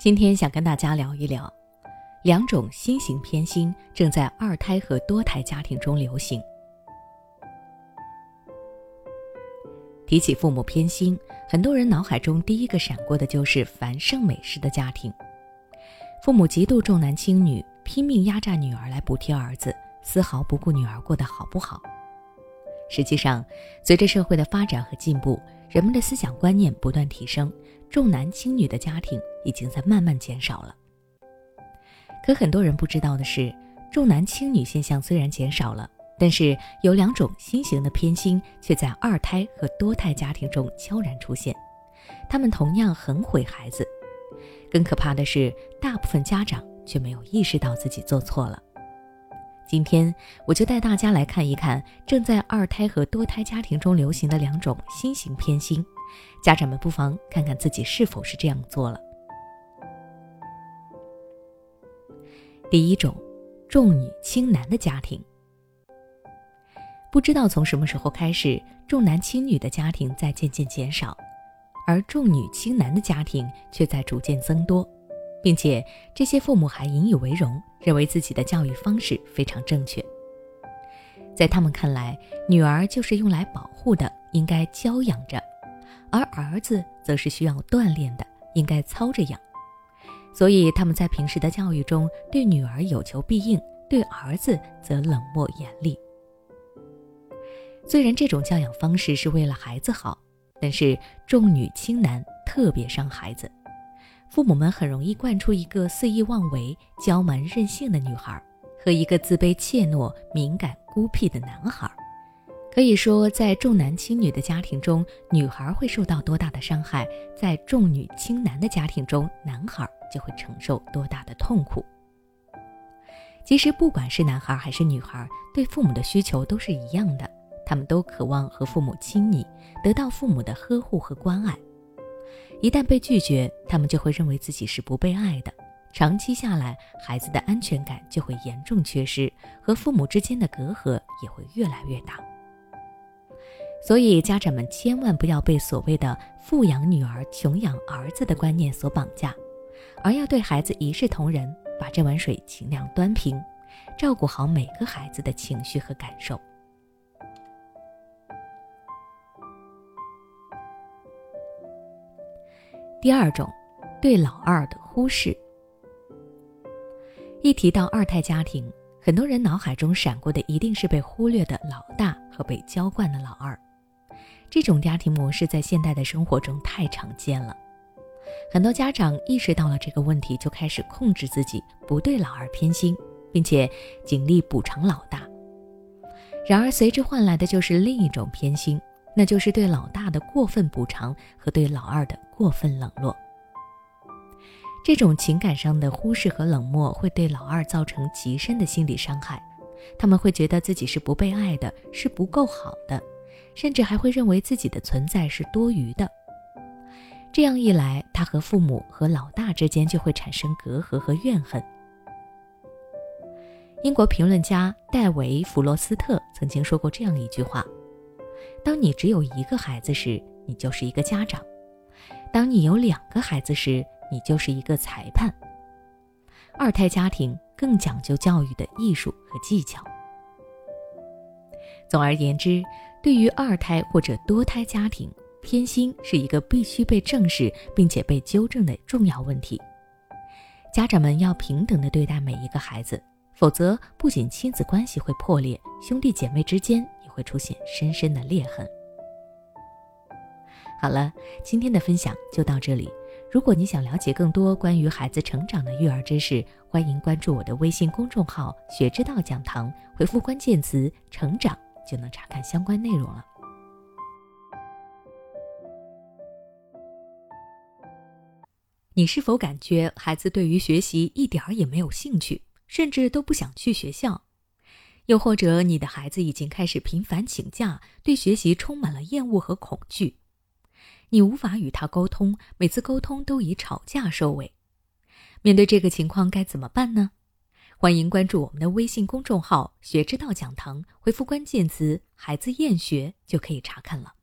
今天想跟大家聊一聊，两种新型偏心正在二胎和多胎家庭中流行。提起父母偏心，很多人脑海中第一个闪过的就是樊胜美式的家庭，父母极度重男轻女，拼命压榨女儿来补贴儿子，丝毫不顾女儿过得好不好。实际上，随着社会的发展和进步，人们的思想观念不断提升，重男轻女的家庭。已经在慢慢减少了。可很多人不知道的是，重男轻女现象虽然减少了，但是有两种新型的偏心却在二胎和多胎家庭中悄然出现，他们同样很毁孩子。更可怕的是，大部分家长却没有意识到自己做错了。今天我就带大家来看一看正在二胎和多胎家庭中流行的两种新型偏心，家长们不妨看看自己是否是这样做了。第一种，重女轻男的家庭。不知道从什么时候开始，重男轻女的家庭在渐渐减少，而重女轻男的家庭却在逐渐增多，并且这些父母还引以为荣，认为自己的教育方式非常正确。在他们看来，女儿就是用来保护的，应该娇养着；而儿子则是需要锻炼的，应该操着养。所以他们在平时的教育中，对女儿有求必应，对儿子则冷漠严厉。虽然这种教养方式是为了孩子好，但是重女轻男特别伤孩子。父母们很容易惯出一个肆意妄为、娇蛮任性的女孩，和一个自卑怯懦、敏感孤僻的男孩。可以说，在重男轻女的家庭中，女孩会受到多大的伤害；在重女轻男的家庭中，男孩就会承受多大的痛苦。其实，不管是男孩还是女孩，对父母的需求都是一样的，他们都渴望和父母亲密，得到父母的呵护和关爱。一旦被拒绝，他们就会认为自己是不被爱的。长期下来，孩子的安全感就会严重缺失，和父母之间的隔阂也会越来越大。所以，家长们千万不要被所谓的“富养女儿，穷养儿子”的观念所绑架，而要对孩子一视同仁，把这碗水尽量端平，照顾好每个孩子的情绪和感受。第二种，对老二的忽视。一提到二胎家庭，很多人脑海中闪过的一定是被忽略的老大和被娇惯的老二。这种家庭模式在现代的生活中太常见了，很多家长意识到了这个问题，就开始控制自己，不对老二偏心，并且尽力补偿老大。然而，随之换来的就是另一种偏心，那就是对老大的过分补偿和对老二的过分冷落。这种情感上的忽视和冷漠会对老二造成极深的心理伤害，他们会觉得自己是不被爱的，是不够好的。甚至还会认为自己的存在是多余的。这样一来，他和父母和老大之间就会产生隔阂和怨恨。英国评论家戴维·弗罗斯特曾经说过这样一句话：“当你只有一个孩子时，你就是一个家长；当你有两个孩子时，你就是一个裁判。”二胎家庭更讲究教育的艺术和技巧。总而言之。对于二胎或者多胎家庭，偏心是一个必须被正视并且被纠正的重要问题。家长们要平等的对待每一个孩子，否则不仅亲子关系会破裂，兄弟姐妹之间也会出现深深的裂痕。好了，今天的分享就到这里。如果你想了解更多关于孩子成长的育儿知识，欢迎关注我的微信公众号“学之道讲堂”，回复关键词“成长”。就能查看相关内容了。你是否感觉孩子对于学习一点儿也没有兴趣，甚至都不想去学校？又或者你的孩子已经开始频繁请假，对学习充满了厌恶和恐惧？你无法与他沟通，每次沟通都以吵架收尾。面对这个情况，该怎么办呢？欢迎关注我们的微信公众号“学之道讲堂”，回复关键词“孩子厌学”就可以查看了。